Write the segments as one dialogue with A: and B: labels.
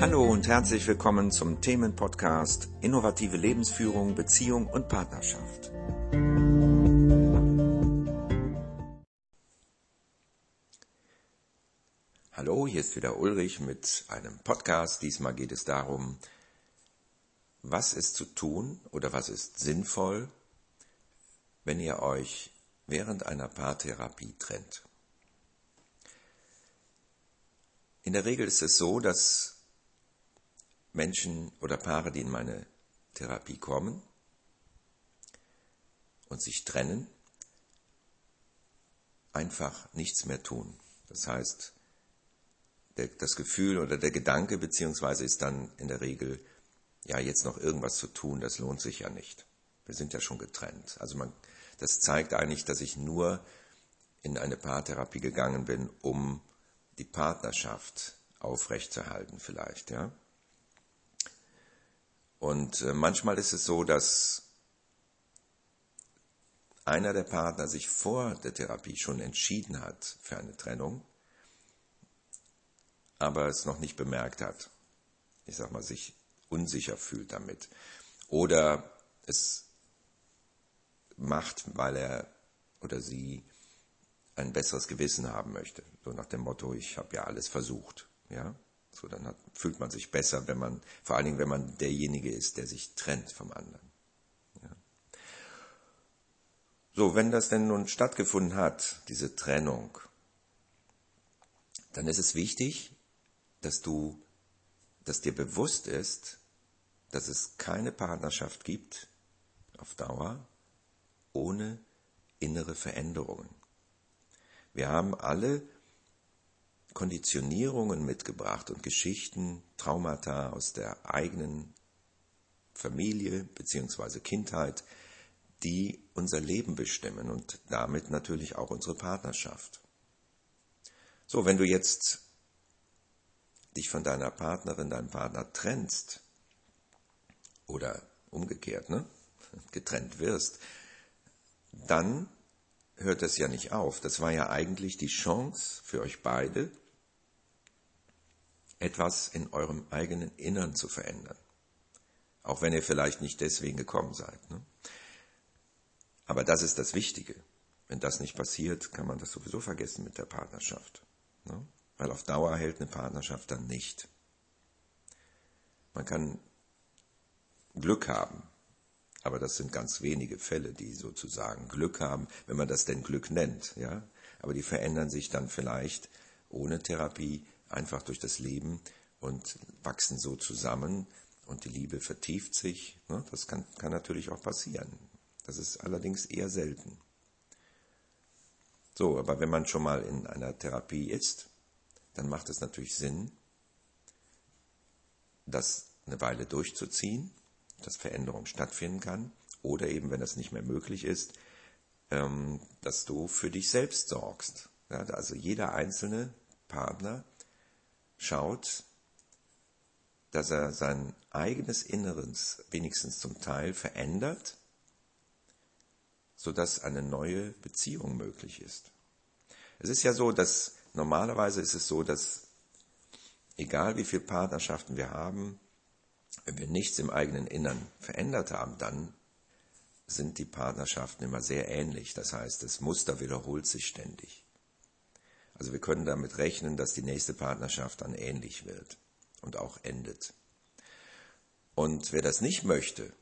A: Hallo und herzlich willkommen zum Themenpodcast Innovative Lebensführung, Beziehung und Partnerschaft. Hallo, hier ist wieder Ulrich mit einem Podcast. Diesmal geht es darum, was ist zu tun oder was ist sinnvoll, wenn ihr euch während einer Paartherapie trennt. In der Regel ist es so, dass Menschen oder Paare, die in meine Therapie kommen und sich trennen, einfach nichts mehr tun. Das heißt, der, das Gefühl oder der Gedanke beziehungsweise ist dann in der Regel, ja, jetzt noch irgendwas zu tun, das lohnt sich ja nicht. Wir sind ja schon getrennt. Also man, das zeigt eigentlich, dass ich nur in eine Paartherapie gegangen bin, um die Partnerschaft aufrechtzuerhalten vielleicht, ja. Und äh, manchmal ist es so, dass einer der Partner sich vor der Therapie schon entschieden hat für eine Trennung, aber es noch nicht bemerkt hat. Ich sag mal, sich unsicher fühlt damit. Oder es macht, weil er oder sie ein besseres Gewissen haben möchte. So nach dem Motto, ich habe ja alles versucht. Ja, so dann hat, fühlt man sich besser, wenn man, vor allen Dingen, wenn man derjenige ist, der sich trennt vom anderen. Ja. So, wenn das denn nun stattgefunden hat, diese Trennung, dann ist es wichtig, dass du, dass dir bewusst ist, dass es keine Partnerschaft gibt auf Dauer ohne innere Veränderungen. Wir haben alle Konditionierungen mitgebracht und Geschichten, Traumata aus der eigenen Familie bzw. Kindheit, die unser Leben bestimmen und damit natürlich auch unsere Partnerschaft. So, wenn du jetzt dich von deiner Partnerin, deinem Partner trennst oder umgekehrt, ne, getrennt wirst, dann hört es ja nicht auf. Das war ja eigentlich die Chance für euch beide, etwas in eurem eigenen Innern zu verändern. Auch wenn ihr vielleicht nicht deswegen gekommen seid. Ne? Aber das ist das Wichtige. Wenn das nicht passiert, kann man das sowieso vergessen mit der Partnerschaft. Ne? Weil auf Dauer hält eine Partnerschaft dann nicht. Man kann Glück haben, aber das sind ganz wenige Fälle, die sozusagen Glück haben, wenn man das denn Glück nennt, ja. Aber die verändern sich dann vielleicht ohne Therapie einfach durch das Leben und wachsen so zusammen und die Liebe vertieft sich. Ne? Das kann, kann natürlich auch passieren. Das ist allerdings eher selten. So, aber wenn man schon mal in einer Therapie ist, dann macht es natürlich Sinn, das eine Weile durchzuziehen, dass Veränderung stattfinden kann, oder eben, wenn das nicht mehr möglich ist, ähm, dass du für dich selbst sorgst. also jeder einzelne Partner schaut, dass er sein eigenes Inneres wenigstens zum Teil verändert, sodass eine neue Beziehung möglich ist. Es ist ja so, dass normalerweise ist es so, dass egal wie viele Partnerschaften wir haben, wenn wir nichts im eigenen Innern verändert haben, dann sind die Partnerschaften immer sehr ähnlich. Das heißt, das Muster wiederholt sich ständig. Also wir können damit rechnen, dass die nächste Partnerschaft dann ähnlich wird und auch endet. Und wer das nicht möchte,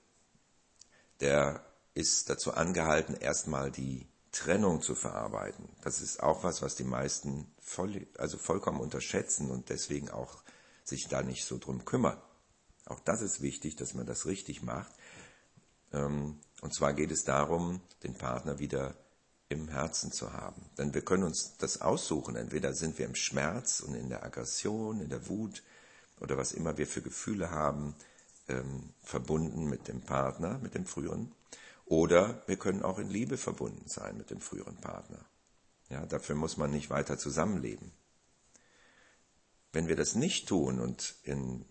A: der ist dazu angehalten, erstmal die Trennung zu verarbeiten. Das ist auch was, was die meisten voll, also vollkommen unterschätzen und deswegen auch sich da nicht so drum kümmern. Auch das ist wichtig, dass man das richtig macht. Ähm, und zwar geht es darum, den Partner wieder im Herzen zu haben. Denn wir können uns das aussuchen. Entweder sind wir im Schmerz und in der Aggression, in der Wut oder was immer wir für Gefühle haben, ähm, verbunden mit dem Partner, mit dem früheren. Oder wir können auch in Liebe verbunden sein mit dem früheren Partner. Ja, dafür muss man nicht weiter zusammenleben. Wenn wir das nicht tun und in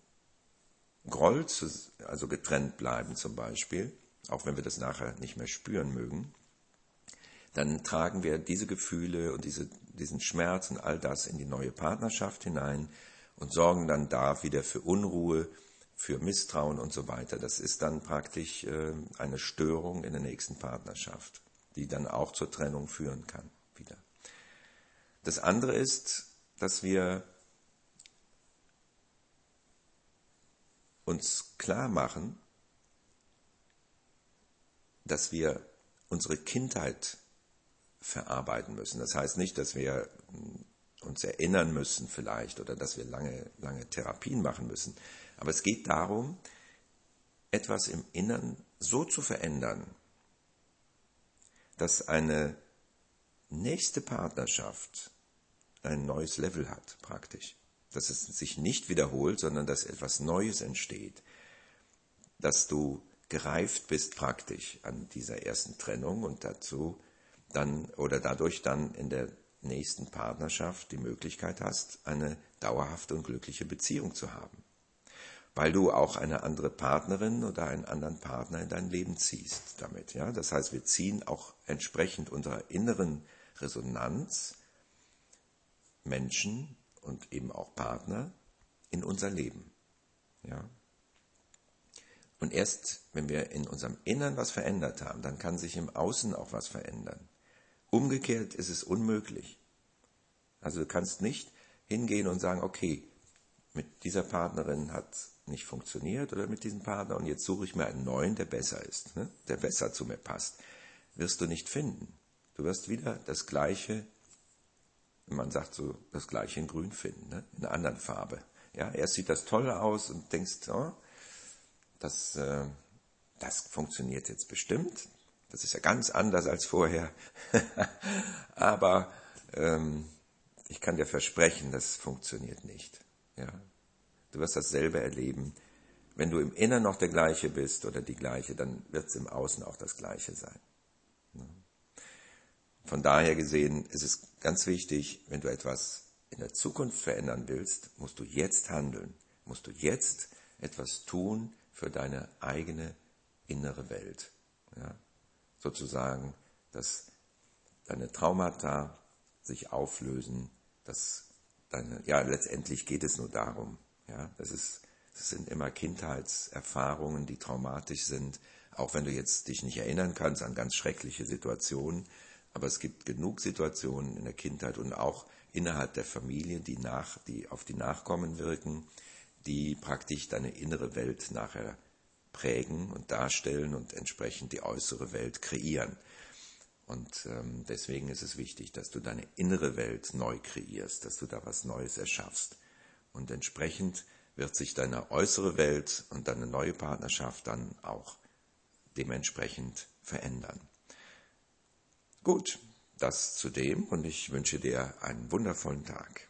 A: Groll, zu, also getrennt bleiben zum Beispiel, auch wenn wir das nachher nicht mehr spüren mögen, dann tragen wir diese Gefühle und diese, diesen Schmerz und all das in die neue Partnerschaft hinein und sorgen dann da wieder für Unruhe, für Misstrauen und so weiter. Das ist dann praktisch äh, eine Störung in der nächsten Partnerschaft, die dann auch zur Trennung führen kann wieder. Das andere ist, dass wir uns klar machen, dass wir unsere Kindheit verarbeiten müssen. Das heißt nicht, dass wir uns erinnern müssen vielleicht oder dass wir lange, lange Therapien machen müssen. Aber es geht darum, etwas im Innern so zu verändern, dass eine nächste Partnerschaft ein neues Level hat, praktisch. Dass es sich nicht wiederholt, sondern dass etwas Neues entsteht. Dass du gereift bist praktisch an dieser ersten Trennung und dazu dann oder dadurch dann in der nächsten Partnerschaft die Möglichkeit hast, eine dauerhafte und glückliche Beziehung zu haben weil du auch eine andere Partnerin oder einen anderen Partner in dein Leben ziehst damit. Ja? Das heißt, wir ziehen auch entsprechend unserer inneren Resonanz Menschen und eben auch Partner in unser Leben. Ja? Und erst wenn wir in unserem Innern was verändert haben, dann kann sich im Außen auch was verändern. Umgekehrt ist es unmöglich. Also du kannst nicht hingehen und sagen, okay, mit dieser Partnerin hat nicht funktioniert oder mit diesem Partner und jetzt suche ich mir einen neuen, der besser ist, ne? der besser zu mir passt. Wirst du nicht finden. Du wirst wieder das gleiche, man sagt so, das gleiche in grün finden, ne? in einer anderen Farbe. Ja, erst sieht das toll aus und denkst, oh, das, äh, das funktioniert jetzt bestimmt. Das ist ja ganz anders als vorher. Aber ähm, ich kann dir versprechen, das funktioniert nicht. Ja, Du wirst das selber erleben. Wenn du im Innern noch der gleiche bist oder die gleiche, dann wird es im Außen auch das gleiche sein. Von daher gesehen ist es ganz wichtig, wenn du etwas in der Zukunft verändern willst, musst du jetzt handeln, musst du jetzt etwas tun für deine eigene innere Welt. Ja? Sozusagen, dass deine Traumata sich auflösen, dass deine, ja, letztendlich geht es nur darum, ja, das, ist, das sind immer Kindheitserfahrungen, die traumatisch sind, auch wenn du jetzt dich nicht erinnern kannst an ganz schreckliche Situationen. Aber es gibt genug Situationen in der Kindheit und auch innerhalb der Familie, die, nach, die auf die Nachkommen wirken, die praktisch deine innere Welt nachher prägen und darstellen und entsprechend die äußere Welt kreieren. Und ähm, deswegen ist es wichtig, dass du deine innere Welt neu kreierst, dass du da was Neues erschaffst. Und entsprechend wird sich deine äußere Welt und deine neue Partnerschaft dann auch dementsprechend verändern. Gut, das zu dem und ich wünsche dir einen wundervollen Tag.